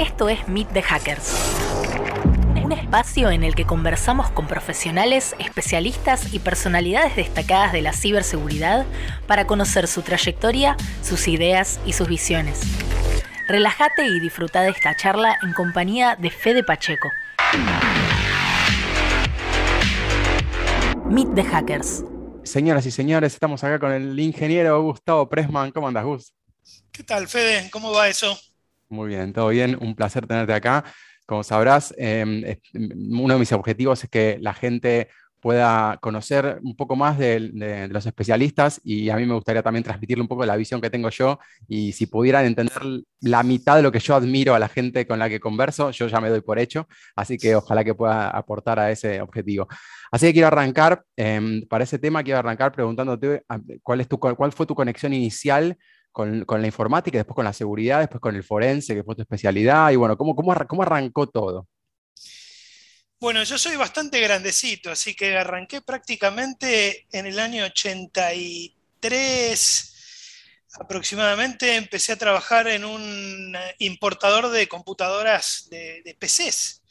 Esto es Meet the Hackers. Un espacio en el que conversamos con profesionales, especialistas y personalidades destacadas de la ciberseguridad para conocer su trayectoria, sus ideas y sus visiones. Relájate y disfruta de esta charla en compañía de Fede Pacheco. Meet the Hackers. Señoras y señores, estamos acá con el ingeniero Gustavo Pressman. ¿Cómo andas, Gus? ¿Qué tal, Fede? ¿Cómo va eso? Muy bien, todo bien. Un placer tenerte acá. Como sabrás, em, uno de mis objetivos es que la gente pueda conocer un poco más de, los especialistas y a mí me gustaría también transmitirle un poco la visión que tengo yo y si pudieran entender la mitad de lo que yo admiro a la gente con la que converso, yo ya me doy por hecho, así que ojalá que pueda aportar a ese objetivo. Así que quiero arrancar, em, para ese tema quiero arrancar preguntándote ah, cuál, es tu, cuál fue tu conexión inicial con, la informática, después con la seguridad, después con el forense, que fue tu especialidad, y bueno, ¿cómo, cómo, cómo arrancó todo? Bueno, yo soy bastante grandecito, así que arranqué prácticamente en el año 83 aproximadamente, empecé a trabajar en un importador de computadoras de, de PCs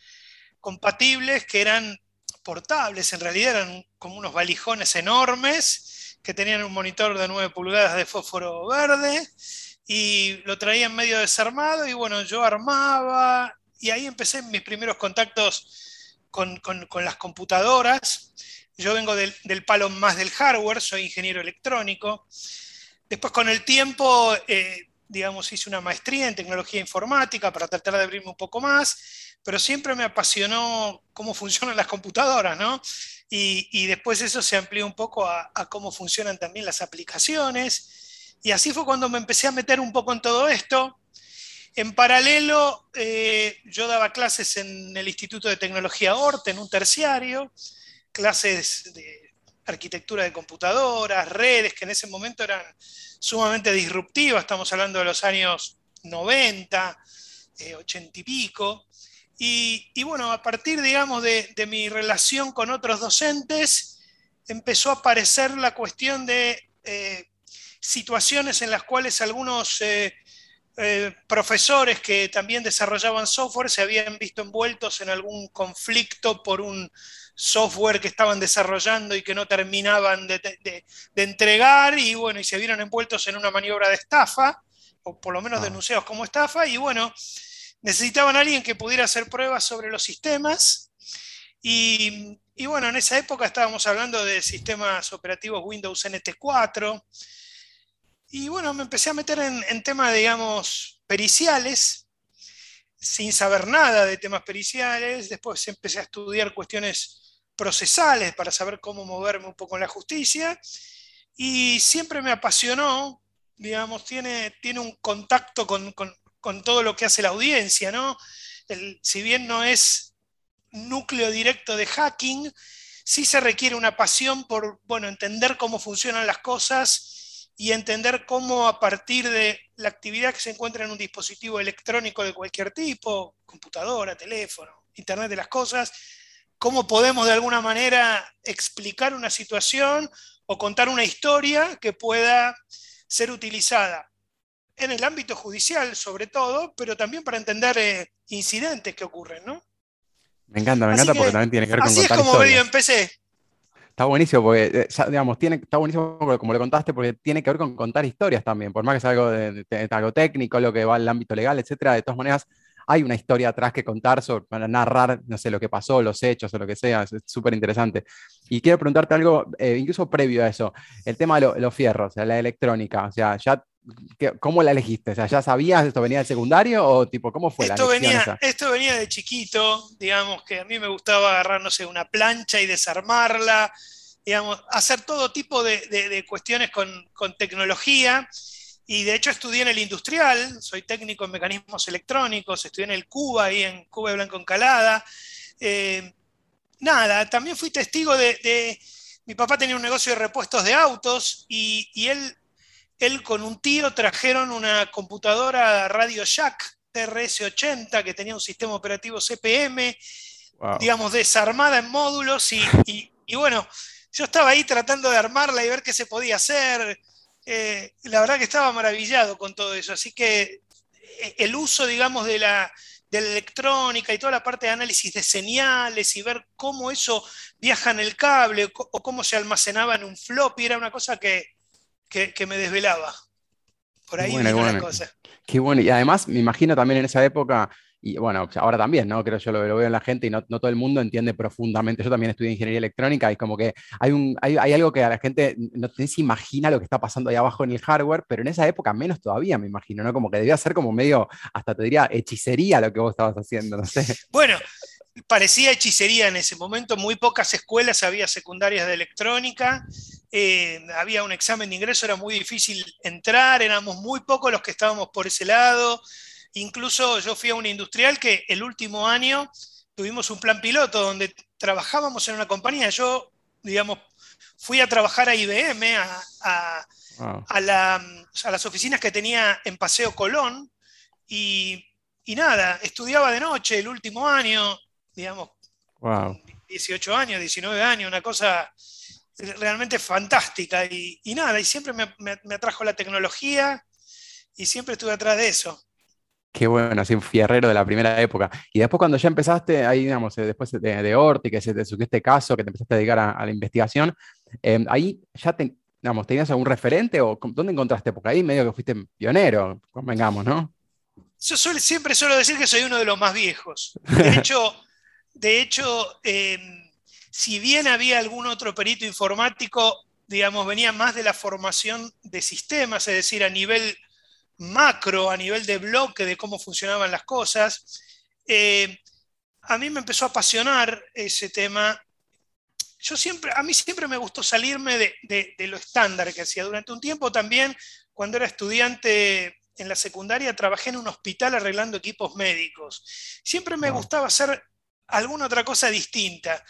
compatibles que eran portables, en realidad eran como unos valijones enormes que tenían un monitor de 9 pulgadas de fósforo verde y lo traía medio desarmado y bueno, yo armaba y ahí empecé mis primeros contactos con, las computadoras. Yo vengo del, palo más del hardware, soy ingeniero electrónico. Después con el tiempo, eh, digamos, hice una maestría en tecnología informática para tratar de abrirme un poco más, pero siempre me apasionó cómo funcionan las computadoras, ¿no? Y, después eso se amplió un poco a, cómo funcionan también las aplicaciones. Y así fue cuando me empecé a meter un poco en todo esto. En paralelo, eh, yo daba clases en el Instituto de Tecnología ORTE, en un terciario, clases de arquitectura de computadoras, redes, que en ese momento eran sumamente disruptivas, estamos hablando de los años 90, 80 eh, y pico. Y, bueno, a partir, digamos, de, mi relación con otros docentes, empezó a aparecer la cuestión de eh, situaciones en las cuales algunos eh, profesores que también desarrollaban software se habían visto envueltos en algún conflicto por un software que estaban desarrollando y que no terminaban de, entregar y bueno, y se vieron envueltos en una maniobra de estafa, o por lo menos ah. denunciados como estafa, y bueno, necesitaban a alguien que pudiera hacer pruebas sobre los sistemas. Y, bueno, en esa época estábamos hablando de sistemas operativos Windows NT4, y bueno, me empecé a meter en, temas, digamos, periciales, sin saber nada de temas periciales. Después empecé a estudiar cuestiones procesales para saber cómo moverme un poco en la justicia. Y siempre me apasionó, digamos, tiene, tiene un contacto con, todo lo que hace la audiencia, ¿no? si bien no es núcleo directo de hacking, sí se requiere una pasión por, bueno, entender cómo funcionan las cosas y entender cómo a partir de la actividad que se encuentra en un dispositivo electrónico de cualquier tipo, computadora, teléfono, Internet de las Cosas, cómo podemos de alguna manera explicar una situación o contar una historia que pueda ser utilizada en el ámbito judicial sobre todo, pero también para entender eh, incidentes que ocurren, ¿no? Me encanta, me encanta porque también tiene que ver con Así es como medio empecé. Está buenísimo porque, eh, digamos, tiene, está buenísimo como le contaste, porque tiene que ver con contar historias también, por más que sea algo, de, algo técnico, lo que va al ámbito legal, etcétera, de todas maneras, hay una historia atrás que contar sobre, para narrar, no sé, lo que pasó, los hechos o lo que sea, es súper interesante. Y quiero preguntarte algo, eh, incluso previo a eso, el tema de los fierros, la electrónica, o sea, ya ¿Cómo la elegiste? O sea, ¿ya sabías esto venía del secundario o tipo, cómo fue esto venía, Esto venía de chiquito, digamos que a mí me gustaba agarrar, no sé, una plancha y desarmarla, digamos, hacer todo tipo de, cuestiones con, tecnología. Y de hecho estudié en el industrial, soy técnico en mecanismos electrónicos, estudié en el Cuba, ahí en Cuba de Blanco Encalada. Eh, nada, también fui testigo de, Mi papá tenía un negocio de repuestos de autos y, y él él con un tío trajeron una computadora Radio Shack TRS-80 que tenía un sistema operativo CPM, digamos, desarmada en módulos y, bueno, yo estaba ahí tratando de armarla y ver qué se podía hacer. Eh, la verdad que estaba maravillado con todo eso, así que eh, el uso, digamos, de la, de la electrónica y toda la parte de análisis de señales y ver cómo eso viaja en el cable o cómo se almacenaba en un floppy, era una cosa que, me desvelaba. Por ahí bueno, una cosa. Qué bueno, y además me imagino también en esa época y bueno, ahora también, ¿no? Creo yo lo, veo en la gente y no, todo el mundo entiende profundamente. Yo también estudié ingeniería electrónica y como que hay, un, hay, algo que a la gente no se imagina lo que está pasando ahí abajo en el hardware, pero en esa época menos todavía, me imagino, ¿no? Como que debía ser como medio, hasta te diría, hechicería lo que vos estabas haciendo, no sé. Bueno, parecía hechicería en ese momento, muy pocas escuelas había secundarias de electrónica, eh, había un examen de ingreso, era muy difícil entrar, éramos muy pocos los que estábamos por ese lado. Incluso yo fui a un industrial que el último año tuvimos un plan piloto donde trabajábamos en una compañía. Yo, digamos, fui a trabajar a IBM, a, las oficinas que tenía en Paseo Colón, y, nada, estudiaba de noche el último año, digamos, 18 años, 19 años, una cosa realmente fantástica. Y, nada, y siempre me atrajo la tecnología y siempre estuve atrás de eso. Qué bueno, así un fierrero de la primera época. Y después cuando ya empezaste, ahí digamos, eh, después de, de Orti, que se te surgió este caso, que te empezaste a dedicar a, la investigación, em, ahí ya te, digamos, ¿tenías algún referente o dónde encontraste? Porque ahí medio que fuiste pionero, convengamos, ¿no? Yo siempre suelo decir que soy uno de los más viejos. De hecho, de hecho em, si bien había algún otro perito informático, digamos, venía más de la formación de sistemas, es decir, a nivel macro, a nivel de bloque, de cómo funcionaban las cosas. Eh, a mí me empezó a apasionar ese tema. Yo siempre, a mí siempre me gustó salirme de, lo estándar que hacía. Durante un tiempo también, cuando era estudiante en la secundaria, trabajé en un hospital arreglando equipos médicos. Siempre me gustaba hacer alguna otra cosa distinta.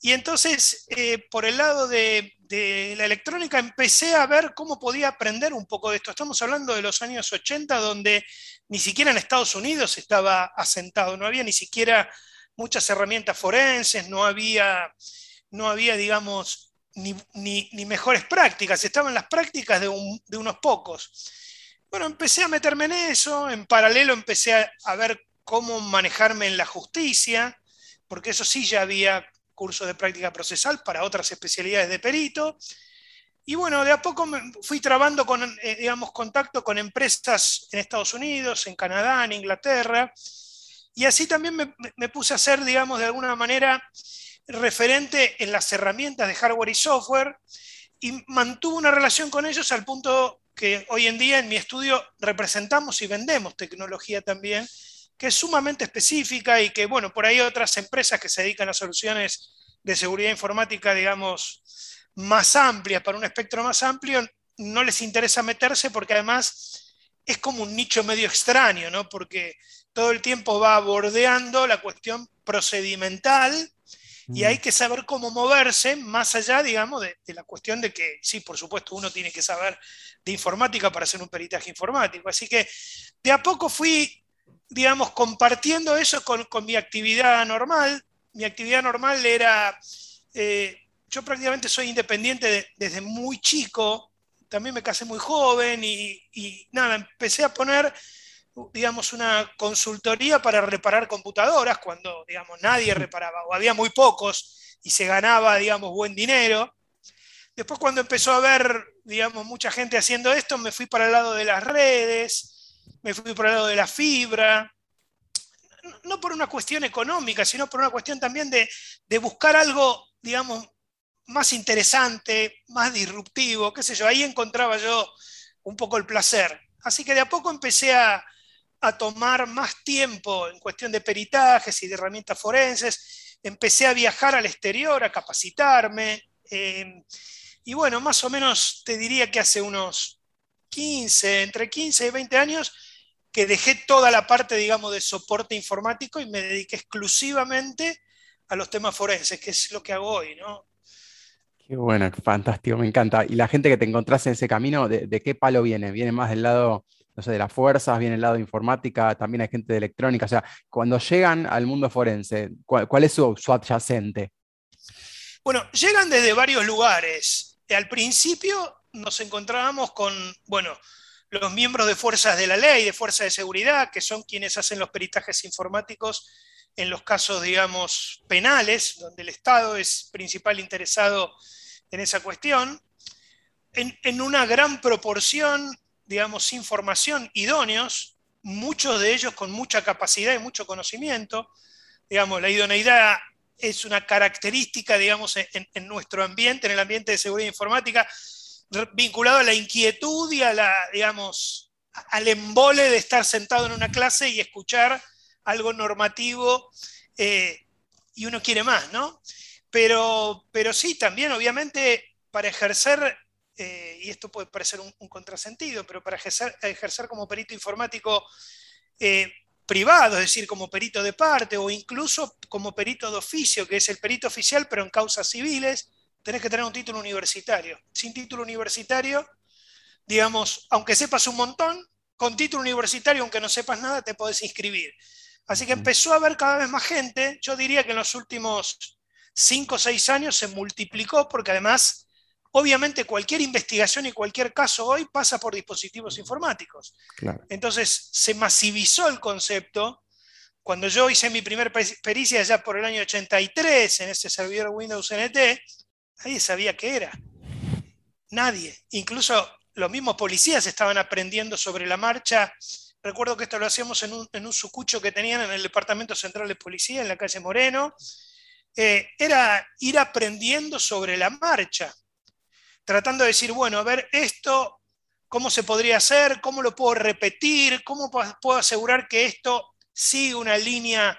Y entonces, eh, por el lado de, la electrónica, empecé a ver cómo podía aprender un poco de esto. Estamos hablando de los años 80, donde ni siquiera en Estados Unidos estaba asentado, no había ni siquiera muchas herramientas forenses, no había, no había digamos, ni, mejores prácticas, estaban las prácticas de, unos pocos. Bueno, empecé a meterme en eso, en paralelo empecé a ver cómo manejarme en la justicia, porque eso sí ya había curso de práctica procesal para otras especialidades de perito. Y bueno, de a poco me fui trabando con, eh, digamos, contacto con empresas en Estados Unidos, en Canadá, en Inglaterra. Y así también me, puse a ser, digamos, de alguna manera referente en las herramientas de hardware y software y mantuve una relación con ellos al punto que hoy en día en mi estudio representamos y vendemos tecnología también que es sumamente específica y que, bueno, por ahí otras empresas que se dedican a soluciones de seguridad informática, digamos, más amplias, para un espectro más amplio, no les interesa meterse porque además es como un nicho medio extraño, ¿no? Porque todo el tiempo va bordeando la cuestión procedimental y hay mm. que saber cómo moverse más allá, digamos, de, de, la cuestión de que, sí, por supuesto, uno tiene que saber de informática para hacer un peritaje informático. Así que de a poco fui digamos, compartiendo eso con, mi actividad normal. Mi actividad normal era, eh, yo prácticamente soy independiente desde muy chico, también me casé muy joven y, nada, empecé a poner, digamos, una consultoría para reparar computadoras cuando, digamos, nadie reparaba o había muy pocos y se ganaba, digamos, buen dinero. Después cuando empezó a haber, digamos, mucha gente haciendo esto, me fui para el lado de las redes, me fui por el lado de la fibra, no por una cuestión económica, sino por una cuestión también de, buscar algo, digamos, más interesante, más disruptivo, qué sé yo, ahí encontraba yo un poco el placer. Así que de a poco empecé a, tomar más tiempo en cuestión de peritajes y de herramientas forenses, empecé a viajar al exterior, a capacitarme, eh, y bueno, más o menos te diría que hace unos 15, entre 15 y 20 años, que dejé toda la parte, digamos, de soporte informático y me dediqué exclusivamente a los temas forenses, que es lo que hago hoy, ¿no? Qué bueno, fantástico, me encanta. ¿Y la gente que te encontraste en ese camino, de, qué palo viene? ¿Viene más del lado, no sé, de las fuerzas? ¿Viene del lado de informática? ¿También hay gente de electrónica? O sea, cuando llegan al mundo forense, ¿cuál, es su, su adyacente? Bueno, llegan desde varios lugares. Al principio nos encontrábamos con, bueno, los miembros de fuerzas de la ley, de fuerzas de seguridad, que son quienes hacen los peritajes informáticos en los casos, digamos, penales, donde el Estado es principal interesado en esa cuestión, en, una gran proporción, digamos, sin formación, idóneos, muchos de ellos con mucha capacidad y mucho conocimiento. Digamos, la idoneidad es una característica, digamos, en, nuestro ambiente, en el ambiente de seguridad informática, vinculado a la inquietud y a la, digamos, al embole de estar sentado en una clase y escuchar algo normativo eh, y uno quiere más, ¿no? Pero, pero sí, también obviamente para ejercer, eh, y esto puede parecer un, contrasentido, pero para ejercer, ejercer como perito informático eh, privado, es decir, como perito de parte o incluso como perito de oficio, que es el perito oficial, pero en causas civiles, tenés que tener un título universitario. Sin título universitario, digamos, aunque sepas un montón, con título universitario, aunque no sepas nada, te podés inscribir. Así que empezó a haber cada vez más gente. Yo diría que en los últimos cinco o seis años se multiplicó porque además, obviamente cualquier investigación y cualquier caso hoy pasa por dispositivos informáticos. Entonces se masivizó el concepto. Cuando yo hice mi primera pericia ya por el año 83 en ese servidor Windows NT, nadie sabía qué era. Nadie. Incluso los mismos policías estaban aprendiendo sobre la marcha Recuerdo que esto lo hacíamos en un, sucucho que tenían en el Departamento Central de Policía, en la calle Moreno. Eh, era ir aprendiendo sobre la marcha, tratando de decir, bueno, a ver, esto, ¿cómo se podría hacer? ¿Cómo lo puedo repetir? ¿Cómo puedo asegurar que esto sigue una línea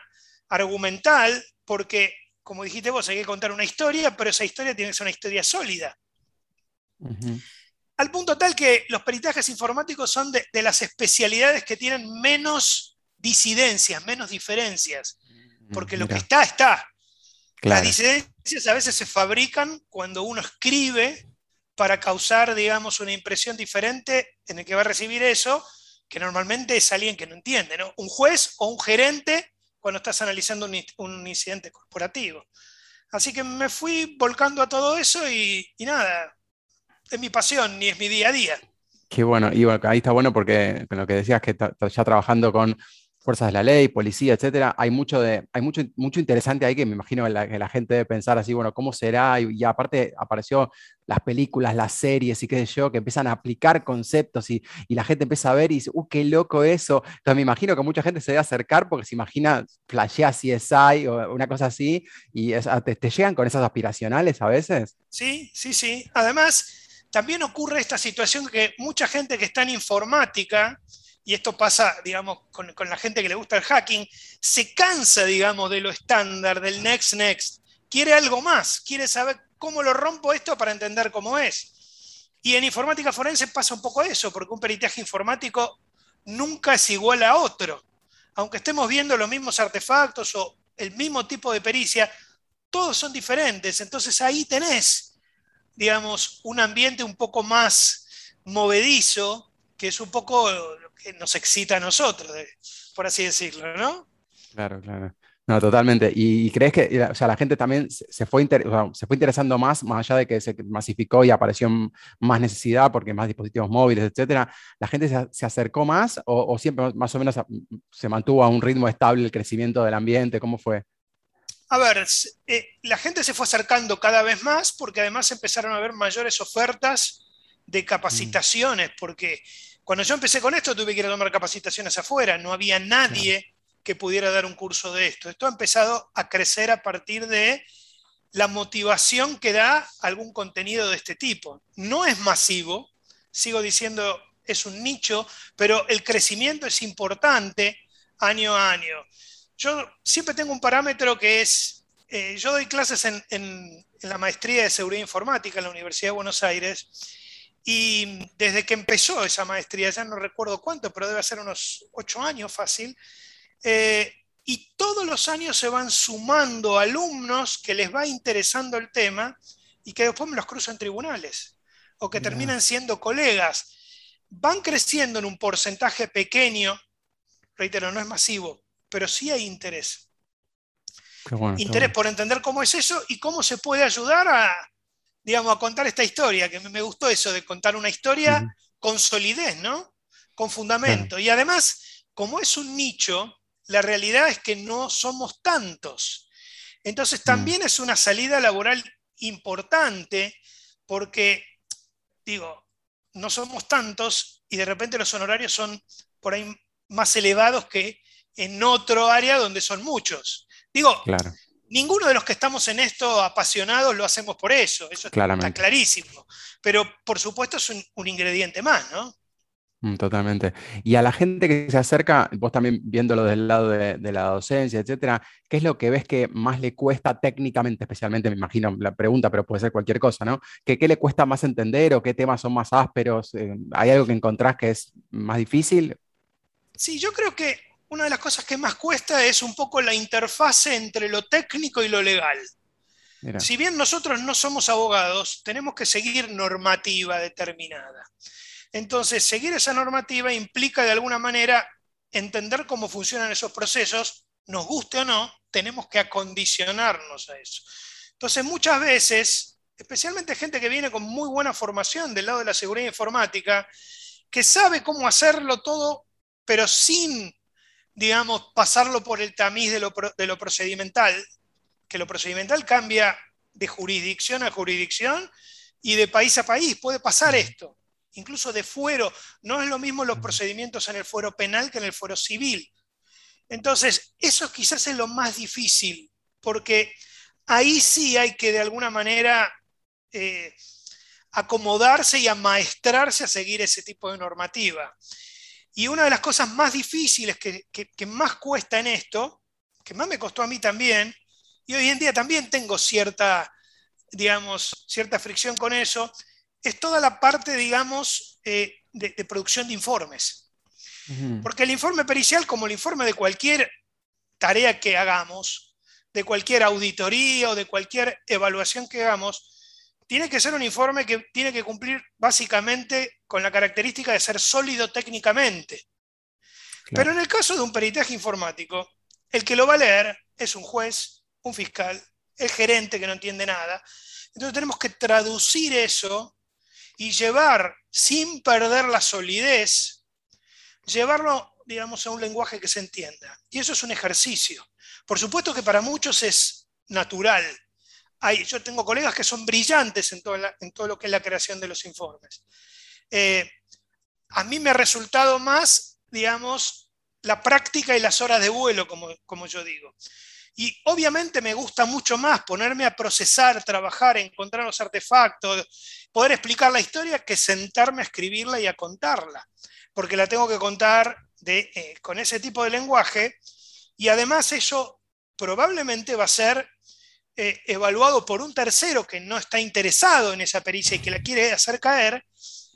argumental? Porque, como dijiste vos, hay que contar una historia, pero esa historia tiene que ser una historia sólida al punto tal que los peritajes informáticos son de, las especialidades que tienen menos disidencias, menos diferencias, mm, porque lo que está, está. Las disidencias a veces se fabrican cuando uno escribe para causar, digamos, una impresión diferente en el que va a recibir eso, que normalmente es alguien que no entiende, ¿no? Un juez o un gerente cuando estás analizando un, incidente corporativo. Así que me fui volcando a todo eso y nada, es mi pasión ni es mi día a día. Qué bueno, y ahí está bueno porque con lo que decías que estás ya trabajando con fuerzas de la ley, policía, etcétera, hay mucho de, hay mucho, mucho interesante ahí que me imagino que la, gente debe pensar así, bueno, ¿cómo será? Y, aparte apareció las películas, las series y qué sé yo, que empiezan a aplicar conceptos y, la gente empieza a ver y dice, ¡uh, qué loco eso! Entonces me imagino que mucha gente se debe acercar porque se imagina, flashea CSI o una cosa así, y te, te llegan con esas aspiracionales a veces. Sí, sí, sí. Además, también ocurre esta situación que mucha gente que está en informática, y esto pasa, digamos, con, la gente que le gusta el hacking, se cansa, digamos, de lo estándar, del next, next. Quiere algo más, quiere saber cómo lo rompo esto para entender cómo es. Y en informática forense pasa un poco eso, porque un peritaje informático nunca es igual a otro. Aunque estemos viendo los mismos artefactos o el mismo tipo de pericia, todos son diferentes. Entonces ahí tenés digamos, un ambiente un poco más movedizo, que es un poco que nos excita a nosotros, por así decirlo, ¿no? Claro, claro. No, totalmente. ¿Y crees que o sea, la gente también se fue, se fue interesando más, más allá de que se masificó y apareció más necesidad porque más dispositivos móviles, etcétera? ¿La gente se, acercó más o, siempre más o menos se mantuvo a un ritmo estable el crecimiento del ambiente? ¿Cómo fue? A ver, eh, la gente se fue acercando cada vez más porque además empezaron a haber mayores ofertas de capacitaciones, porque cuando yo empecé con esto tuve que ir a tomar capacitaciones afuera, no había nadie que pudiera dar un curso de esto. Esto ha empezado a crecer a partir de la motivación que da algún contenido de este tipo. No es masivo, sigo diciendo, es un nicho, pero el crecimiento es importante año a año yo siempre tengo un parámetro que es, eh, yo doy clases en, la maestría de seguridad informática en la Universidad de Buenos Aires y desde que empezó esa maestría, ya no recuerdo cuánto, pero debe ser unos ocho años fácil, eh, y todos los años se van sumando alumnos que les va interesando el tema y que después me los cruzo en tribunales o que terminan siendo colegas. Van creciendo en un porcentaje pequeño, reitero, no es masivo, pero sí hay interés. interés por entender cómo es eso y cómo se puede ayudar a, digamos, a contar esta historia, que me gustó eso de contar una historia con solidez, ¿no? con fundamento. Y además, como es un nicho, la realidad es que no somos tantos. Entonces también es una salida laboral importante porque, digo, no somos tantos y de repente los honorarios son por ahí más elevados que en otro área donde son muchos. Digo, ninguno de los que estamos en esto apasionados lo hacemos por eso, eso está clarísimo. Pero por supuesto es un, ingrediente más, ¿no? Mm, totalmente. Y a la gente que se acerca, vos también viéndolo del lado de, la docencia, etcétera, ¿qué es lo que ves que más le cuesta técnicamente, especialmente, me imagino la pregunta, pero puede ser cualquier cosa, ¿no? ¿Qué, qué le cuesta más entender o qué temas son más ásperos? Eh, ¿Hay algo que encontrás que es más difícil? Sí, yo creo que una de las cosas que más cuesta es un poco la interfase entre lo técnico y lo legal. Si bien nosotros no somos abogados, tenemos que seguir normativa determinada. Entonces, seguir esa normativa implica de alguna manera entender cómo funcionan esos procesos, nos guste o no, tenemos que acondicionarnos a eso. Entonces, muchas veces, especialmente gente que viene con muy buena formación del lado de la seguridad informática, que sabe cómo hacerlo todo, pero sin digamos, pasarlo por el tamiz de lo, procedimental, que lo procedimental cambia de jurisdicción a jurisdicción y de país a país. Puede pasar esto, incluso de fuero. No es lo mismo los procedimientos en el fuero penal que en el fuero civil. Entonces, eso quizás es lo más difícil, porque ahí sí hay que de alguna manera eh, acomodarse y amaestrarse a seguir ese tipo de normativa. Y una de las cosas más difíciles que, más cuesta en esto, que más me costó a mí también, y hoy en día también tengo cierta, digamos, cierta fricción con eso, es toda la parte, digamos, eh, de, producción de informes. Porque el informe pericial, como el informe de cualquier tarea que hagamos, de cualquier auditoría o de cualquier evaluación que hagamos, tiene que ser un informe que tiene que cumplir básicamente con la característica de ser sólido técnicamente. Pero en el caso de un peritaje informático, el que lo va a leer es un juez, un fiscal, el gerente que no entiende nada. Entonces tenemos que traducir eso y llevar, sin perder la solidez, llevarlo, digamos, a un lenguaje que se entienda. Y eso es un ejercicio. Por supuesto que para muchos es natural yo tengo colegas que son brillantes en todo, en todo, lo que es la creación de los informes. Eh, a mí me ha resultado más, digamos, la práctica y las horas de vuelo, como, como yo digo. Y obviamente me gusta mucho más ponerme a procesar, trabajar, encontrar los artefactos, poder explicar la historia que sentarme a escribirla y a contarla, porque la tengo que contar de, eh, con ese tipo de lenguaje y además eso probablemente va a ser eh, evaluado por un tercero que no está interesado en esa pericia y que la quiere hacer caer,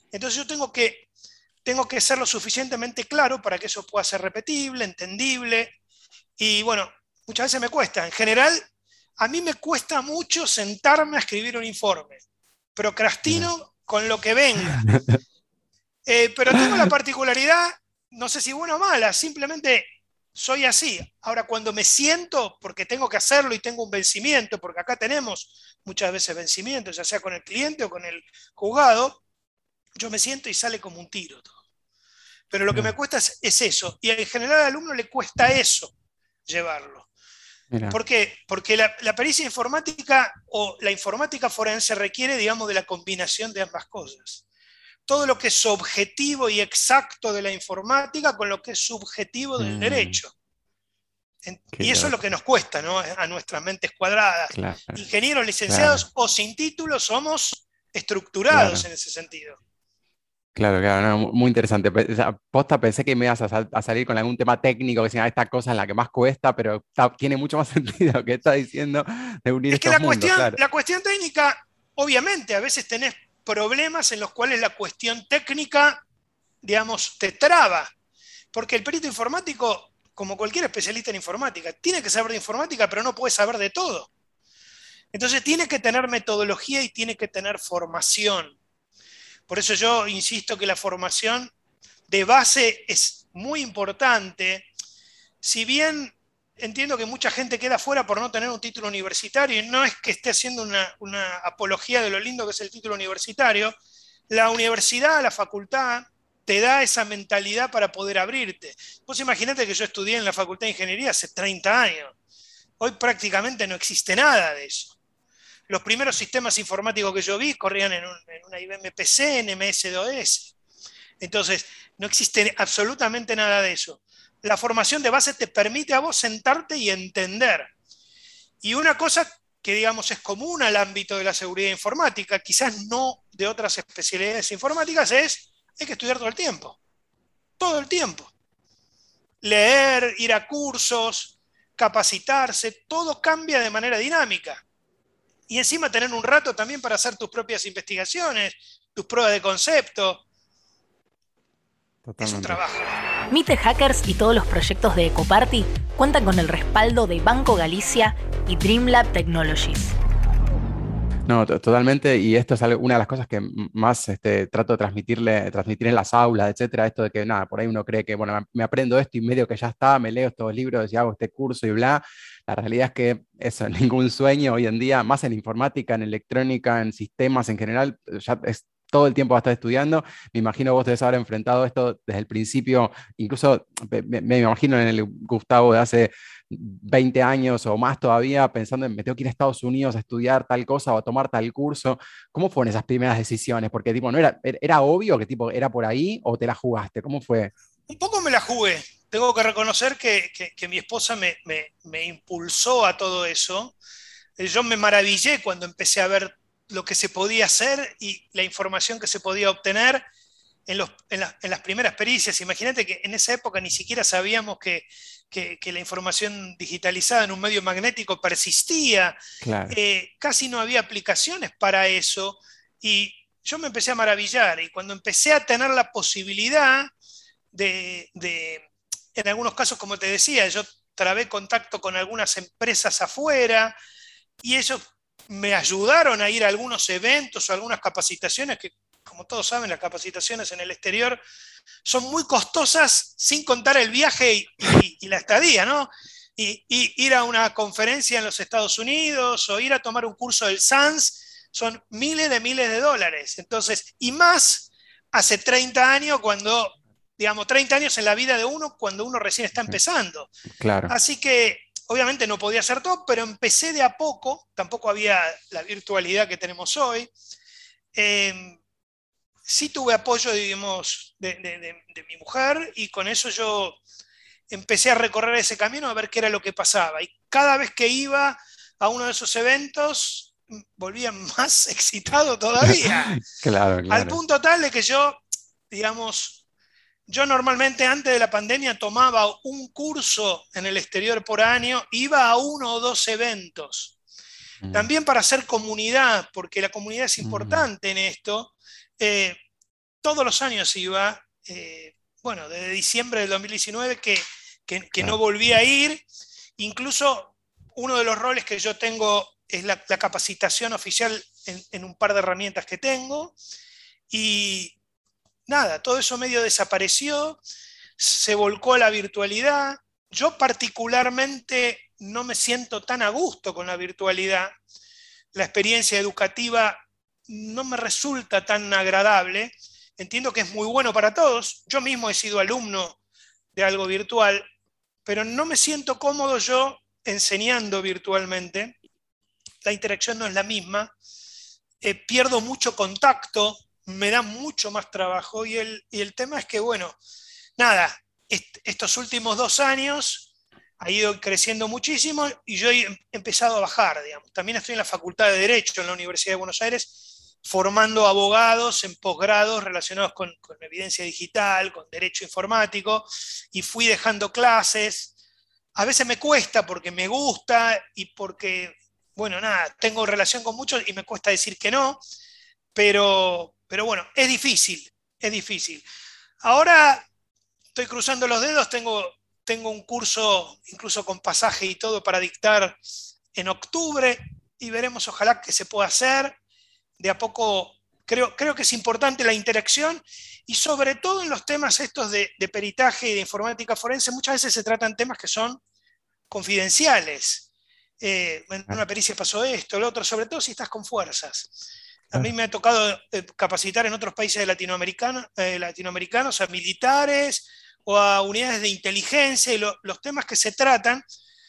entonces yo tengo que, tengo que ser lo suficientemente claro para que eso pueda ser repetible, entendible. Y bueno, muchas veces me cuesta. En general, a mí me cuesta mucho sentarme a escribir un informe. Procrastino con lo que venga. Eh, pero tengo la particularidad, no sé si buena o mala, simplemente soy así. Ahora, cuando me siento, porque tengo que hacerlo y tengo un vencimiento, porque acá tenemos muchas veces vencimientos, ya sea con el cliente o con el juzgado, yo me siento y sale como un tiro todo. Pero lo que me cuesta es, eso. Y en general al alumno le cuesta eso, llevarlo. ¿Por qué? Porque la, la, pericia informática o la informática forense requiere, digamos, de la combinación de ambas cosas todo lo que es objetivo y exacto de la informática con lo que es subjetivo del mm. derecho. y eso es lo que nos cuesta ¿no? a nuestras mentes cuadradas. Ingenieros licenciados o sin título somos estructurados en ese sentido. Claro, claro, muy interesante. Posta pensé que me ibas a, salir con algún tema técnico, que sea esta cosa es la que más cuesta, pero tiene mucho más sentido lo que está diciendo de unir Es que la, cuestión, la cuestión técnica, obviamente, a veces tenés problemas en los cuales la cuestión técnica, digamos, te traba. Porque el perito informático, como cualquier especialista en informática, tiene que saber de informática, pero no puede saber de todo. Entonces tiene que tener metodología y tiene que tener formación. Por eso yo insisto que la formación de base es muy importante. Si bien entiendo que mucha gente queda fuera por no tener un título universitario y no es que esté haciendo una, apología de lo lindo que es el título universitario. La universidad, la facultad, te da esa mentalidad para poder abrirte. Vos imaginate que yo estudié en la Facultad de Ingeniería hace 30 años. Hoy prácticamente no existe nada de eso. Los primeros sistemas informáticos que yo vi corrían en, una IBM PC, en MS2S. Entonces, no existe absolutamente nada de eso. La formación de base te permite a vos sentarte y entender. Y una cosa que, digamos, es común al ámbito de la seguridad informática, quizás no de otras especialidades informáticas, es hay que estudiar todo el tiempo. Todo el tiempo. Leer, ir a cursos, capacitarse, todo cambia de manera dinámica. Y encima tener un rato también para hacer tus propias investigaciones, tus pruebas de concepto. Es un trabajo. Mite Hackers y todos los proyectos de Ecoparty cuentan con el respaldo de Banco Galicia y Dreamlab Technologies. No, totalmente, y esto es una de las cosas que más este, trato de transmitirle, transmitir en las aulas, etcétera, esto de que nada, por ahí uno cree que, bueno, me aprendo esto y medio que ya está, me leo estos libros y hago este curso y bla. La realidad es que eso, ningún sueño hoy en día, más en informática, en electrónica, en sistemas en general, ya es todo el tiempo va a estar estudiando. Me imagino vos debes haber enfrentado esto desde el principio, incluso me, imagino en el Gustavo de hace 20 años o más todavía, pensando en me tengo que ir a Estados Unidos a estudiar tal cosa o a tomar tal curso. ¿Cómo fueron esas primeras decisiones? Porque tipo, ¿no era, era obvio que tipo, era por ahí o te la jugaste? ¿Cómo fue? Un poco me la jugué. Tengo que reconocer que, que, mi esposa me, me, me impulsó a todo eso. Eh, yo me maravillé cuando empecé a ver lo que se podía hacer y la información que se podía obtener en, las primeras pericias. Imagínate que en esa época ni siquiera sabíamos que, la información digitalizada en un medio magnético persistía. Eh, casi no había aplicaciones para eso. Y yo me empecé a maravillar. Y cuando empecé a tener la posibilidad de, de en algunos casos, como te decía, yo trabé contacto con algunas empresas afuera y ellos me ayudaron a ir a algunos eventos o algunas capacitaciones que, como todos saben, las capacitaciones en el exterior son muy costosas sin contar el viaje y, la estadía, ¿no? Y, ir a una conferencia en los Estados Unidos o ir a tomar un curso del SANS son miles de miles de dólares. Entonces, y más hace 30 años cuando, digamos, 30 años en la vida de uno cuando uno recién está empezando. Claro. Así que obviamente no podía hacer todo, pero empecé de a poco, tampoco había la virtualidad que tenemos hoy. Em, sí tuve apoyo, digamos, de, mi mujer y con eso yo empecé a recorrer ese camino a ver qué era lo que pasaba. Y cada vez que iba a uno de esos eventos, volvía más excitado todavía. claro, Al punto tal de que yo, digamos, yo normalmente antes de la pandemia tomaba un curso en el exterior por año, iba a uno o dos eventos. Mm. También para hacer comunidad, porque la comunidad es mm. importante en esto. Eh, todos los años iba, eh, bueno, desde diciembre del 2019 que, que, no volví a ir. Incluso uno de los roles que yo tengo es la, capacitación oficial en, en, un par de herramientas que tengo. Y, nada, todo eso medio desapareció, se volcó a la virtualidad. Yo particularmente no me siento tan a gusto con la virtualidad. La experiencia educativa no me resulta tan agradable. Entiendo que es muy bueno para todos. Yo mismo he sido alumno de algo virtual, pero no me siento cómodo yo enseñando virtualmente. La interacción no es la misma. Eh, pierdo mucho contacto me da mucho más trabajo y el, el tema es que, bueno, nada, estos últimos dos años ha ido creciendo muchísimo y yo he empezado a bajar, digamos. También estoy en la Facultad de Derecho en la Universidad de Buenos Aires, formando abogados en posgrados relacionados con, con evidencia digital, con derecho informático, y fui dejando clases. A veces me cuesta porque me gusta y porque, bueno, nada, tengo relación con muchos y me cuesta decir que no, pero, pero bueno, es difícil, es difícil. Ahora estoy cruzando los dedos, tengo, tengo un curso incluso con pasaje y todo para dictar en octubre y veremos ojalá que se pueda hacer. De a poco creo, creo que es importante la interacción y sobre todo en los temas estos de, peritaje y de informática forense, muchas veces se tratan temas que son confidenciales. Eh, en una pericia pasó esto, lo otro, sobre todo si estás con fuerzas. A mí me ha tocado eh, capacitar en otros países latinoamericanos, eh, latinoamericanos a militares o a unidades de inteligencia y los temas que se tratan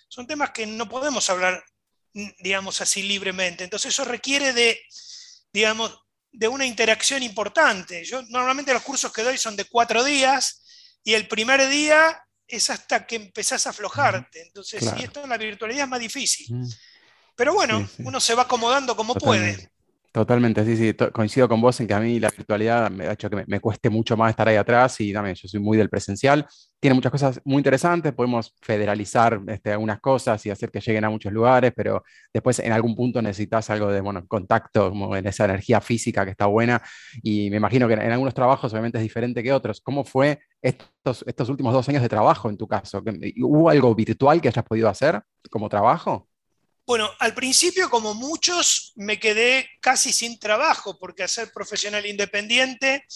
son temas que no podemos hablar, digamos así, libremente. Entonces eso requiere de, digamos, de una interacción importante. Yo normalmente los cursos que doy son de cuatro días y el primer día es hasta que empezás a aflojarte. Entonces, y esto en la virtualidad es más difícil. Mm. Pero bueno, uno se va acomodando como puede. Totalmente, sí, sí, coincido con vos en que a mí la virtualidad me ha hecho que me, cueste mucho más estar ahí atrás y también yo soy muy del presencial. Tiene muchas cosas muy interesantes, podemos federalizar este, algunas cosas y hacer que lleguen a muchos lugares, pero después en algún punto necesitas algo de bueno, contacto, como en esa energía física que está buena. Y me imagino que en, algunos trabajos obviamente es diferente que otros. ¿Cómo fue estos, estos últimos dos años de trabajo en tu caso? ¿Hubo algo virtual que hayas podido hacer como trabajo? Bueno, al principio, como muchos, me quedé casi sin trabajo, porque al ser profesional independiente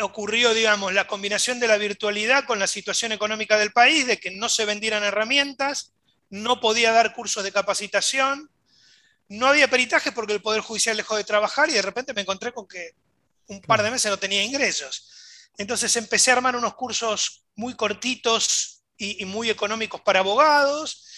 ocurrió, digamos, la combinación de la virtualidad con la situación económica del país, de que no se vendieran herramientas, no podía dar cursos de capacitación, no había peritaje porque el Poder Judicial dejó de trabajar y de repente me encontré con que un par de meses no tenía ingresos. Entonces empecé a armar unos cursos muy cortitos y, y muy económicos para abogados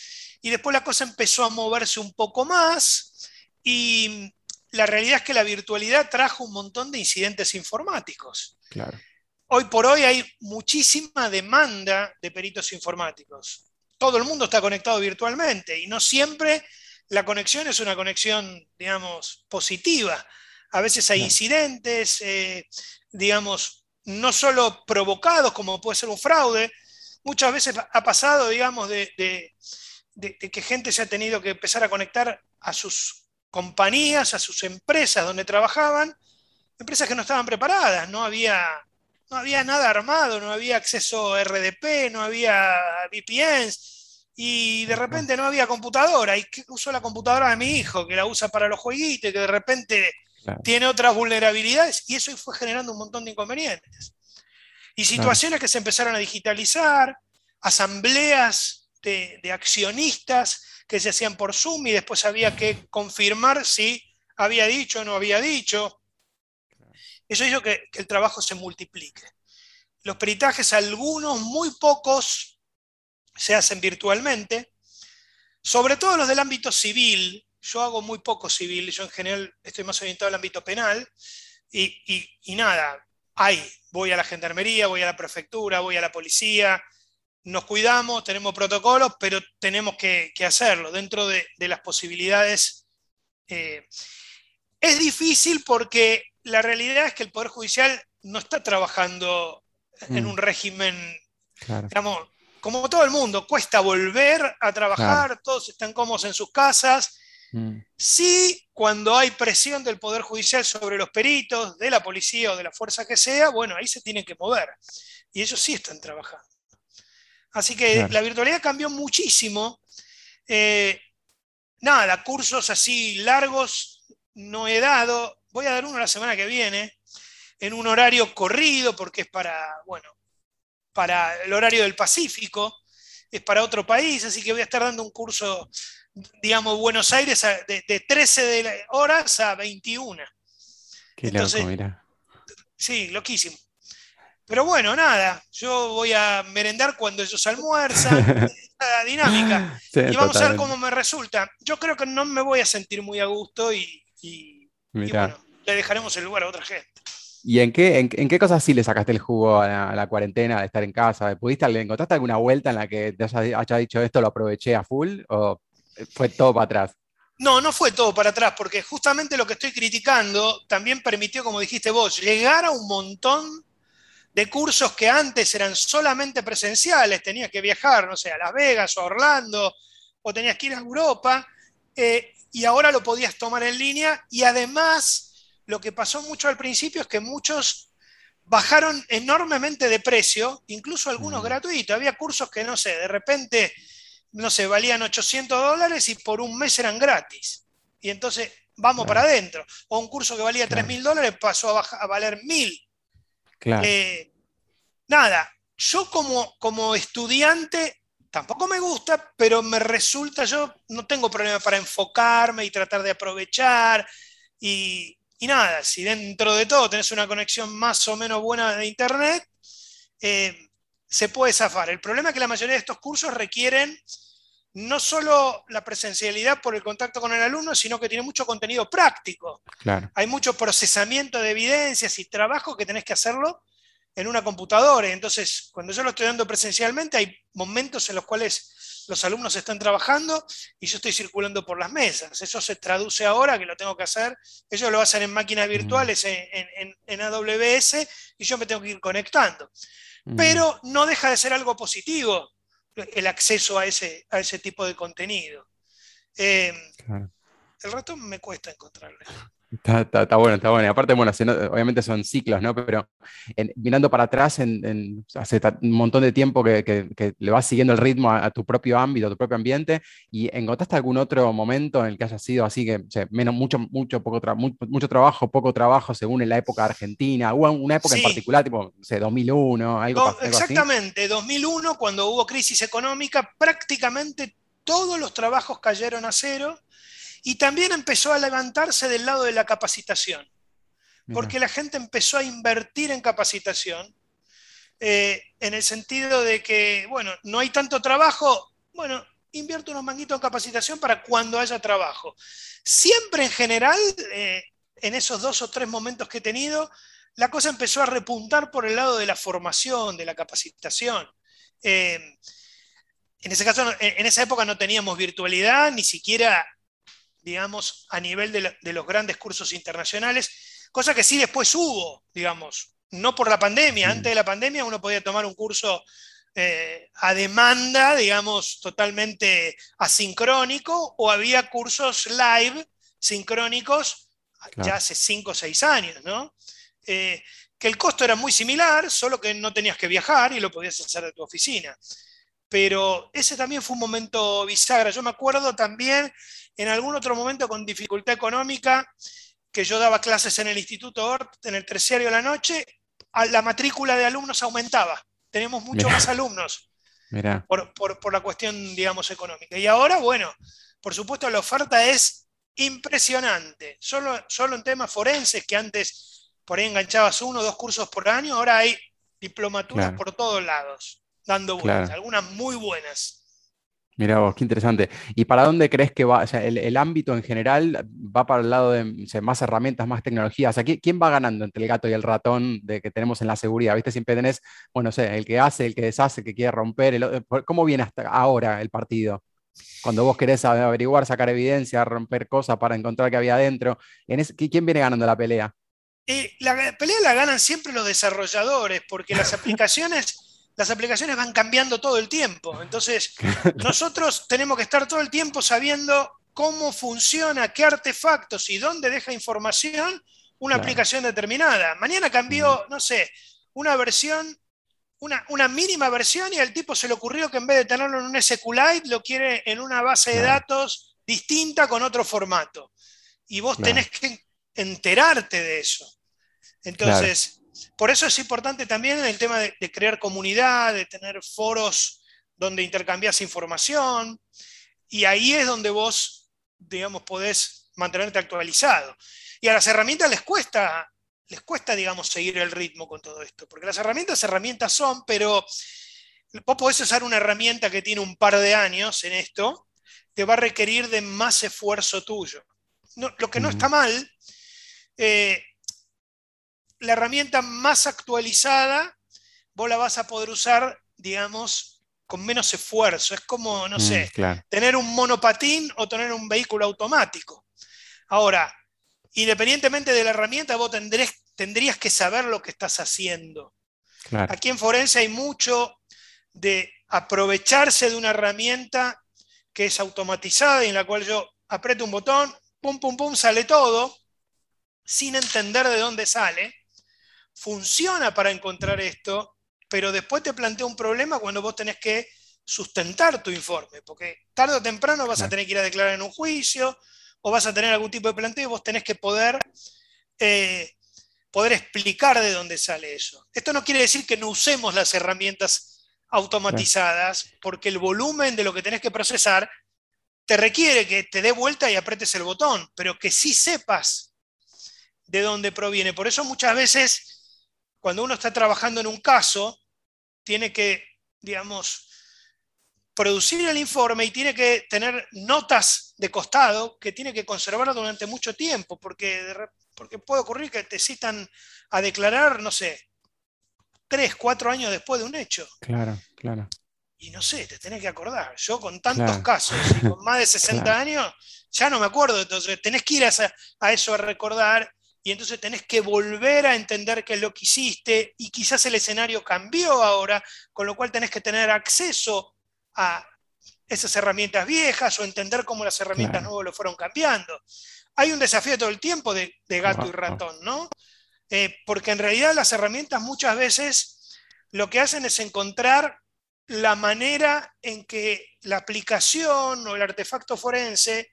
y después la cosa empezó a moverse un poco más y la realidad es que la virtualidad trajo un montón de incidentes informáticos. Claro. Hoy por hoy hay muchísima demanda de peritos informáticos. Todo el mundo está conectado virtualmente y no siempre la conexión es una conexión, digamos, positiva. A veces hay incidentes, eh, digamos, no solo provocados como puede ser un fraude, muchas veces ha pasado, digamos, de, de, que gente se ha tenido que empezar a conectar a sus compañías, a sus empresas donde trabajaban, empresas que no estaban preparadas, no había, no había nada armado, no había acceso a RDP, no había VPNs, y de repente no había computadora, y usó la computadora de mi hijo, que la usa para los jueguitos, y que de repente tiene otras vulnerabilidades, y eso fue generando un montón de inconvenientes. Y situaciones que se empezaron a digitalizar, asambleas de, accionistas que se hacían por Zoom y después había que confirmar si había dicho o no había dicho. Eso hizo que, que el trabajo se multiplique. Los peritajes, algunos, muy pocos, se hacen virtualmente, sobre todo los del ámbito civil. Yo hago muy poco civil, yo en general estoy más orientado al ámbito penal. Y, y, nada, hay, voy a la gendarmería, voy a la prefectura, voy a la policía, nos cuidamos, tenemos protocolos, pero tenemos que, hacerlo dentro de, las posibilidades. Eh, es difícil porque la realidad es que el Poder Judicial no está trabajando en mm. un régimen, digamos, como todo el mundo, cuesta volver a trabajar, todos están cómodos en sus casas. Mm. Sí, cuando hay presión del Poder Judicial sobre los peritos, de la policía o de la fuerza que sea, bueno, ahí se tienen que mover. Y ellos sí están trabajando. Así que la virtualidad cambió muchísimo. Eh, nada, cursos así largos no he dado. Voy a dar uno la semana que viene, en un horario corrido, porque es para, bueno, para el horario del Pacífico, es para otro país, así que voy a estar dando un curso, digamos, Buenos Aires de, 13 horas a 21. Qué loco, mira. Sí, loquísimo. Pero bueno, nada, yo voy a merendar cuando ellos almuerzan, la dinámica. y vamos a ver cómo me resulta. Yo creo que no me voy a sentir muy a gusto y, bueno, le dejaremos el lugar a otra gente. ¿Y en qué, en, qué cosas sí le sacaste el jugo a la, cuarentena de estar en casa? ¿Pudiste, ¿Encontraste alguna vuelta en la que te haya, dicho esto, lo aproveché a full? ¿O fue todo para atrás? No, no fue todo para atrás, porque justamente lo que estoy criticando también permitió, como dijiste vos, llegar a un montón de cursos que antes eran solamente presenciales, tenías que viajar, no sé, a Las Vegas o a Orlando, o tenías que ir a Europa, eh, y ahora lo podías tomar en línea, y además lo que pasó mucho al principio es que muchos bajaron enormemente de precio, incluso algunos gratuitos, había cursos que, no sé, de repente, no sé, valían 800 dólares y por un mes eran gratis, y entonces vamos para adentro, o un curso que valía 3 mil dólares pasó a, a valer 1000 eh, nada, yo como, como estudiante tampoco me gusta, pero me resulta, yo no tengo problema para enfocarme y tratar de aprovechar y, y nada, si dentro de todo tenés una conexión más o menos buena de Internet, eh, se puede zafar. El problema es que la mayoría de estos cursos requieren no solo la presencialidad por el contacto con el alumno, sino que tiene mucho contenido práctico. Hay mucho procesamiento de evidencias y trabajo que tenés que hacerlo en una computadora. Entonces, cuando yo lo estoy dando presencialmente, hay momentos en los cuales los alumnos están trabajando y yo estoy circulando por las mesas. Eso se traduce ahora que lo tengo que hacer. Ellos lo hacen en máquinas mm. virtuales, en, AWS, y yo me tengo que ir conectando. Mm. Pero no deja de ser algo positivo el acceso a ese, a ese tipo de contenido. Eh, el resto me cuesta encontrarlo. Está, bueno, está bueno. Y aparte, bueno, obviamente son ciclos, ¿no? Pero mirando para atrás, en, hace un montón de tiempo que, le vas siguiendo el ritmo a, tu propio ámbito, a tu propio ambiente, y encontraste algún otro momento en el que haya sido así que, menos, mucho, mucho, poco mucho, trabajo, poco trabajo, según en la época argentina, hubo una época en particular, tipo, no sé, 2001, algo, Exactamente, 2001, cuando hubo crisis económica, prácticamente todos los trabajos cayeron a cero y también empezó a levantarse del lado de la capacitación, porque la gente empezó a invertir en capacitación, eh, en el sentido de que, bueno, no hay tanto trabajo, bueno, invierto unos manguitos en capacitación para cuando haya trabajo. Siempre en general, eh, en esos dos o tres momentos que he tenido, la cosa empezó a repuntar por el lado de la formación, de la capacitación. Eh, en ese caso, en esa época no teníamos virtualidad, ni siquiera digamos, a nivel de, los grandes cursos internacionales, cosa que sí después hubo, digamos, no por la pandemia, antes de la pandemia uno podía tomar un curso eh, a demanda, digamos, totalmente asincrónico, o había cursos live sincrónicos ya hace 5 o 6 años, ¿no? Eh, que el costo era muy similar, solo que no tenías que viajar y lo podías hacer de tu oficina. Pero ese también fue un momento bisagra. Yo me acuerdo también en algún otro momento con dificultad económica, que yo daba clases en el Instituto Ort, en el terciario de la noche, la matrícula de alumnos aumentaba. Tenemos muchos más alumnos Por, la cuestión, digamos, económica. Y ahora, bueno, por supuesto, la oferta es impresionante. Solo, solo en temas forenses, que antes por ahí enganchabas uno o dos cursos por año, ahora hay diplomaturas por todos lados, dando vueltas, algunas muy buenas. Mira vos, qué interesante. ¿Y para dónde crees que va? O sea, el, ámbito en general va para el lado de más herramientas, más tecnologías. O sea, ¿quién, va ganando entre el gato y el ratón de que tenemos en la seguridad? ¿Viste? Siempre tenés, bueno, no sé, el que hace, el que deshace, el que quiere romper. ¿Cómo viene hasta ahora el partido? Cuando vos querés averiguar, sacar evidencia, romper cosas para encontrar qué había adentro. En ¿Quién viene ganando la pelea? Eh, la pelea la ganan siempre los desarrolladores, porque las aplicaciones las aplicaciones van cambiando todo el tiempo. Entonces, nosotros tenemos que estar todo el tiempo sabiendo cómo funciona, qué artefactos y dónde deja información una aplicación determinada. Mañana cambió, no sé, una versión, una, una, mínima versión y al tipo se le ocurrió que en vez de tenerlo en un SQLite lo quiere en una base de datos distinta con otro formato. Y vos tenés que enterarte de eso. Entonces, por eso es importante también el tema de, crear comunidad, de tener foros donde intercambias información, y ahí es donde vos, digamos, podés mantenerte actualizado. Y a las herramientas les cuesta, les cuesta, digamos, seguir el ritmo con todo esto, porque las herramientas, herramientas son, pero vos podés usar una herramienta que tiene un par de años en esto, te va a requerir de más esfuerzo tuyo. lo que no está mal, eh, la herramienta más actualizada, vos la vas a poder usar, digamos, con menos esfuerzo. Es como, no mm, sé, tener un monopatín o tener un vehículo automático. Ahora, independientemente de la herramienta, vos tendrías que saber lo que estás haciendo. Aquí en Forense hay mucho de aprovecharse de una herramienta que es automatizada y en la cual yo aprieto un botón, pum, pum, pum, sale todo, sin entender de dónde sale funciona para encontrar esto, pero después te plantea un problema cuando vos tenés que sustentar tu informe, porque tarde o temprano vas a tener que ir a declarar en un juicio o vas a tener algún tipo de planteo y vos tenés que poder, eh, poder explicar de dónde sale eso. Esto no quiere decir que no usemos las herramientas automatizadas, porque el volumen de lo que tenés que procesar te requiere que te dé vuelta y apretes el botón, pero que sí sepas de dónde proviene. Por eso muchas veces, cuando uno está trabajando en un caso, tiene que, digamos, producir el informe y tiene que tener notas de costado que tiene que conservar durante mucho tiempo, porque, porque puede ocurrir que te citan a declarar, no sé, tres, cuatro años después de un hecho. Claro, claro. Y no sé, te tenés que acordar. Yo con tantos casos y con más de 60 años, ya no me acuerdo. Entonces tenés que ir a, a, eso a recordar y entonces tenés que volver a entender qué es lo que hiciste y quizás el escenario cambió ahora, con lo cual tenés que tener acceso a esas herramientas viejas o entender cómo las herramientas nuevas lo fueron cambiando. Hay un desafío todo el tiempo de, gato y ratón, ¿no? Eh, porque en realidad las herramientas muchas veces lo que hacen es encontrar la manera en que la aplicación o el artefacto forense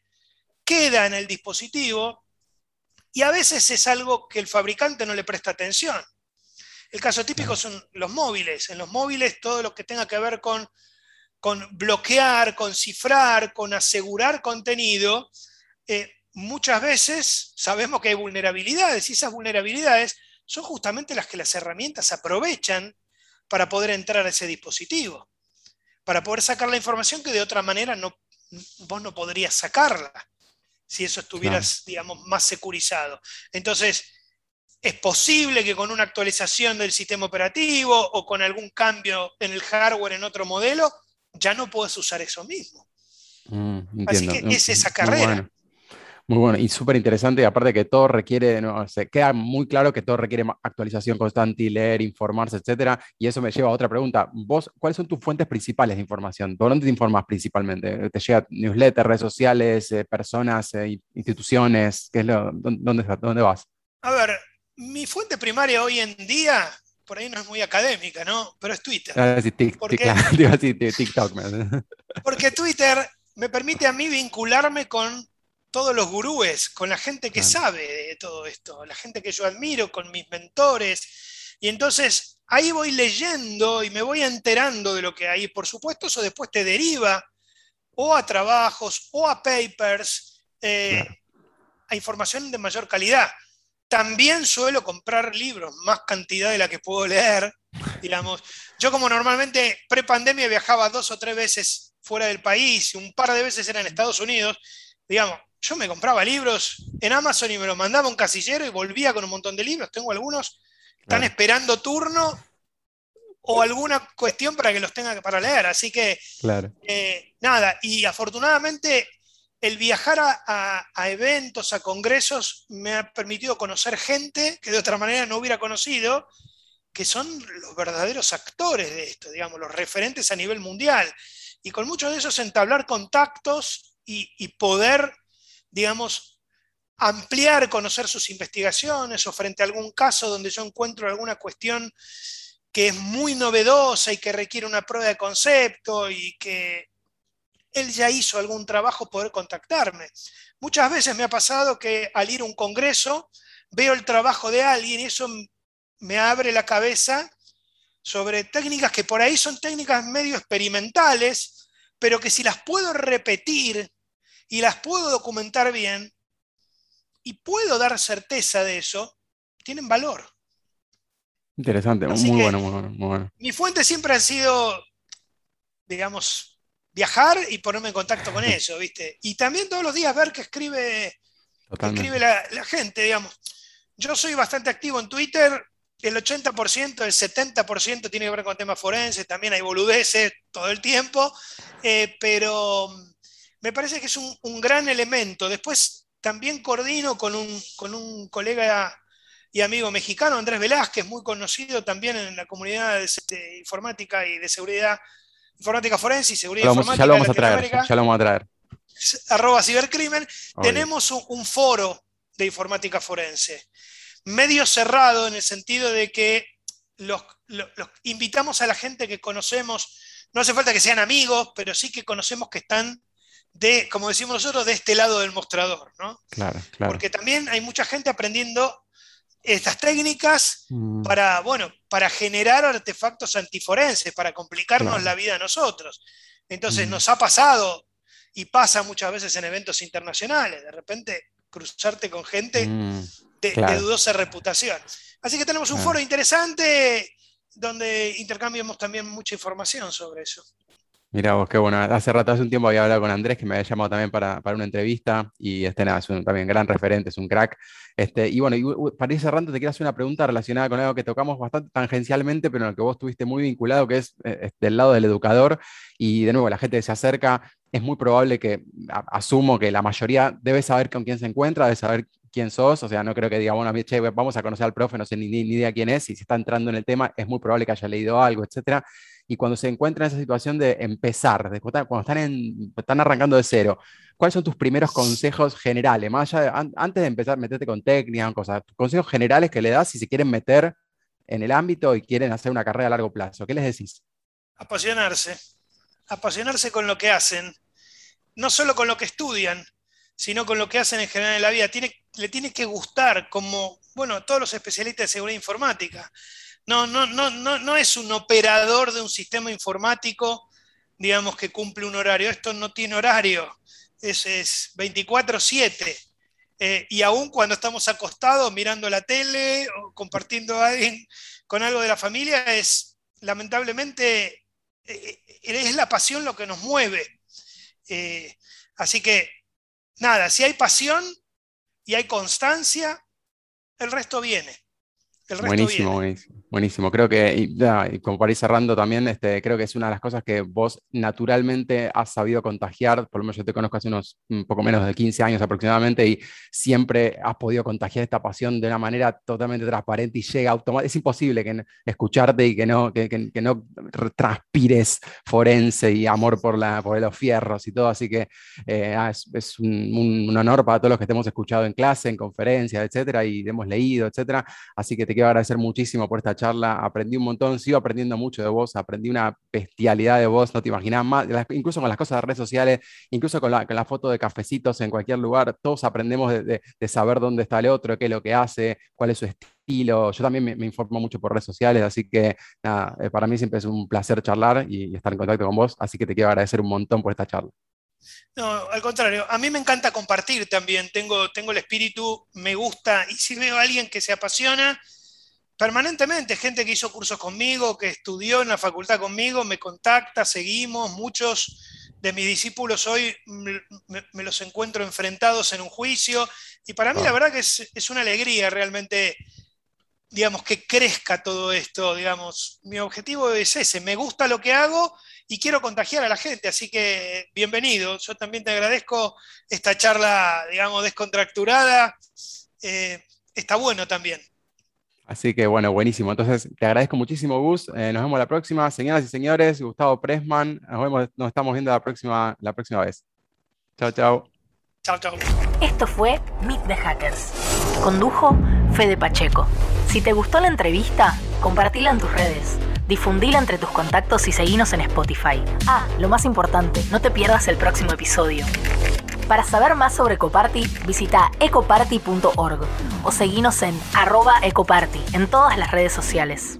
queda en el dispositivo y a veces es algo que el fabricante no le presta atención. El caso típico son los móviles. En los móviles todo lo que tenga que ver con con bloquear, con cifrar, con asegurar contenido, eh, muchas veces sabemos que hay vulnerabilidades y esas vulnerabilidades son justamente las que las herramientas aprovechan para poder entrar a ese dispositivo, para poder sacar la información que de otra manera no, vos no podrías sacarla si eso estuvieras, digamos, más securizado. Entonces, es posible que con una actualización del sistema operativo o con algún cambio en el hardware en otro modelo, ya no puedes usar eso mismo. Mm, Así que es esa carrera. Muy bueno. y súper interesante, aparte que todo requiere, no, se queda muy claro que todo requiere actualización constante y leer, informarse, etcétera, y eso me lleva a otra pregunta. ¿Vos, cuáles son tus fuentes principales de información? ¿Por dónde te informas principalmente? ¿Te llega newsletter, redes sociales, eh, personas, eh, instituciones? ¿Qué es lo, dónde, dónde vas? A ver, mi fuente primaria hoy en día por ahí no es muy académica, ¿no? Pero es Twitter. TikTok. porque Twitter me permite a mí vincularme con todos los gurúes, con la gente que sabe de todo esto, la gente que yo admiro, con mis mentores. Y entonces ahí voy leyendo y me voy enterando de lo que hay. Por supuesto, eso después te deriva o a trabajos o a papers, eh, a información de mayor calidad. También suelo comprar libros, más cantidad de la que puedo leer, digamos. Yo como normalmente pre-pandemia viajaba dos o tres veces fuera del país, un par de veces era en Estados Unidos, digamos, yo me compraba libros en Amazon y me los mandaba un casillero y volvía con un montón de libros. Tengo algunos, están esperando turno o alguna cuestión para que los tenga para leer. Así que, claro. Eh, nada, y afortunadamente el viajar a, eventos, a congresos, me ha permitido conocer gente que de otra manera no hubiera conocido, que son los verdaderos actores de esto, digamos, los referentes a nivel mundial. Y con muchos de esos entablar contactos y, poder, digamos, ampliar, conocer sus investigaciones o frente a algún caso donde yo encuentro alguna cuestión que es muy novedosa y que requiere una prueba de concepto y que él ya hizo algún trabajo poder contactarme. Muchas veces me ha pasado que al ir a un congreso veo el trabajo de alguien y eso me abre la cabeza sobre técnicas que por ahí son técnicas medio experimentales, pero que si las puedo repetir y las puedo documentar bien y puedo dar certeza de eso, tienen valor. Interesante, muy bueno, muy bueno, muy bueno. Mi fuente siempre ha sido, digamos, viajar y ponerme en contacto con eso, ¿viste? Y también todos los días ver qué escribe, escribe la, gente, digamos. Yo soy bastante activo en Twitter, el 80%, el 70% tiene que ver con temas forenses, también hay boludeces todo el tiempo, eh, pero me parece que es un, gran elemento. Después también coordino con un, con un colega y amigo mexicano, Andrés Velázquez, muy conocido también en la comunidad de informática y de seguridad informática forense y seguridad informática. Ya lo vamos a traer, ya lo vamos a traer. Arroba cibercrimen. Tenemos un, foro de informática forense. Medio cerrado en el sentido de que los, invitamos a la gente que conocemos, no hace falta que sean amigos, pero sí que conocemos que están de, como decimos nosotros, de este lado del mostrador, ¿no? Claro, claro. Porque también hay mucha gente aprendiendo estas técnicas mm. para, bueno, para generar artefactos antiforenses, para complicarnos la vida a nosotros. Entonces mm. nos ha pasado y pasa muchas veces en eventos internacionales, de repente cruzarte con gente mm. de, dudosa reputación. Así que tenemos un foro interesante donde intercambiamos también mucha información sobre eso. Mira vos, qué bueno. Hace rato, hace un tiempo había hablado con Andrés, que me había llamado también para, para una entrevista, y este, nada, es un también gran referente, es un crack. Este, y bueno, para ir cerrando, te quiero hacer una pregunta relacionada con algo que tocamos bastante tangencialmente, pero en el que vos estuviste muy vinculado, que es eh, del lado del educador, y de nuevo, la gente que se acerca, es muy probable que, asumo que la mayoría debe saber con quién se encuentra, debe saber quién sos, o sea, no creo que diga, bueno, che, vamos a conocer al profe, no sé ni, ni, idea quién es, y si está entrando en el tema, es muy probable que haya leído algo, etcétera y cuando se encuentran en esa situación de empezar, de, cuando están, en, están arrancando de cero, ¿cuáles son tus primeros consejos generales? Más allá antes de empezar, meterte con técnica, cosas, consejos generales que le das si se quieren meter en el ámbito y quieren hacer una carrera a largo plazo. ¿Qué les decís? Apasionarse, apasionarse con lo que hacen, no solo con lo que estudian, sino con lo que hacen en general en la vida. Le tiene que gustar, como, bueno, todos los especialistas de seguridad informática no, no, no, no, no es un operador de un sistema informático, digamos, que cumple un horario. Esto no tiene horario, es, es 24/7. Eh, y aún cuando estamos acostados mirando la tele o compartiendo alguien, con algo de la familia, es lamentablemente, eh, es la pasión lo que nos mueve. Eh, así que, nada, si hay pasión y hay constancia, el resto viene buenísimo, buenísimo, buenísimo. Creo que, y, como para ir cerrando también, este, creo que es una de las cosas que vos naturalmente has sabido contagiar, por lo menos yo te conozco hace unos un poco menos de 15 años aproximadamente, y siempre has podido contagiar esta pasión de una manera totalmente transparente y llega automáticamente. Es imposible que escucharte y que no, que, que, no transpires forense y amor por, la, por los fierros y todo, así que eh, ah, es, es un, un, honor para todos los que te hemos escuchado en clase, en conferencias, etcétera, y hemos leído, etcétera. Así que te quiero agradecer muchísimo por esta charla. Aprendí un montón, sigo aprendiendo mucho de vos, aprendí una bestialidad de vos, no te imaginas más, incluso con las cosas de redes sociales, incluso con la, con la foto de cafecitos en cualquier lugar, todos aprendemos de, saber dónde está el otro, qué es lo que hace, cuál es su estilo. Yo también me, informo mucho por redes sociales, así que nada, eh, para mí siempre es un placer charlar y, estar en contacto con vos, así que te quiero agradecer un montón por esta charla. No, al contrario, a mí me encanta compartir también, tengo, tengo el espíritu, me gusta, y si veo a alguien que se apasiona, permanentemente, gente que hizo cursos conmigo, que estudió en la facultad conmigo, me contacta, seguimos, muchos de mis discípulos hoy me, los encuentro enfrentados en un juicio, y para mí la verdad que es, una alegría realmente, digamos, que crezca todo esto, digamos, mi objetivo es ese, me gusta lo que hago y quiero contagiar a la gente, así que bienvenido, yo también te agradezco esta charla, digamos, descontracturada, eh, está bueno también. Así que bueno, buenísimo. Entonces, te agradezco muchísimo, Gus. Eh, nos vemos la próxima. Señoras y señores, Gustavo Pressman. Nos, vemos, nos estamos viendo la próxima, la próxima vez. Chao, chao. Chao, chao. Esto fue Meet the Hackers. Condujo Fede Pacheco. Si te gustó la entrevista, compartila en tus redes. Difundila entre tus contactos y seguinos en Spotify. Ah, lo más importante, no te pierdas el próximo episodio. Para saber más sobre Ecoparty, visita ecoparty.org o seguinos en arroba ecoparty en todas las redes sociales.